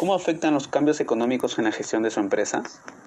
¿Cómo afectan los cambios económicos en la gestión de su empresa?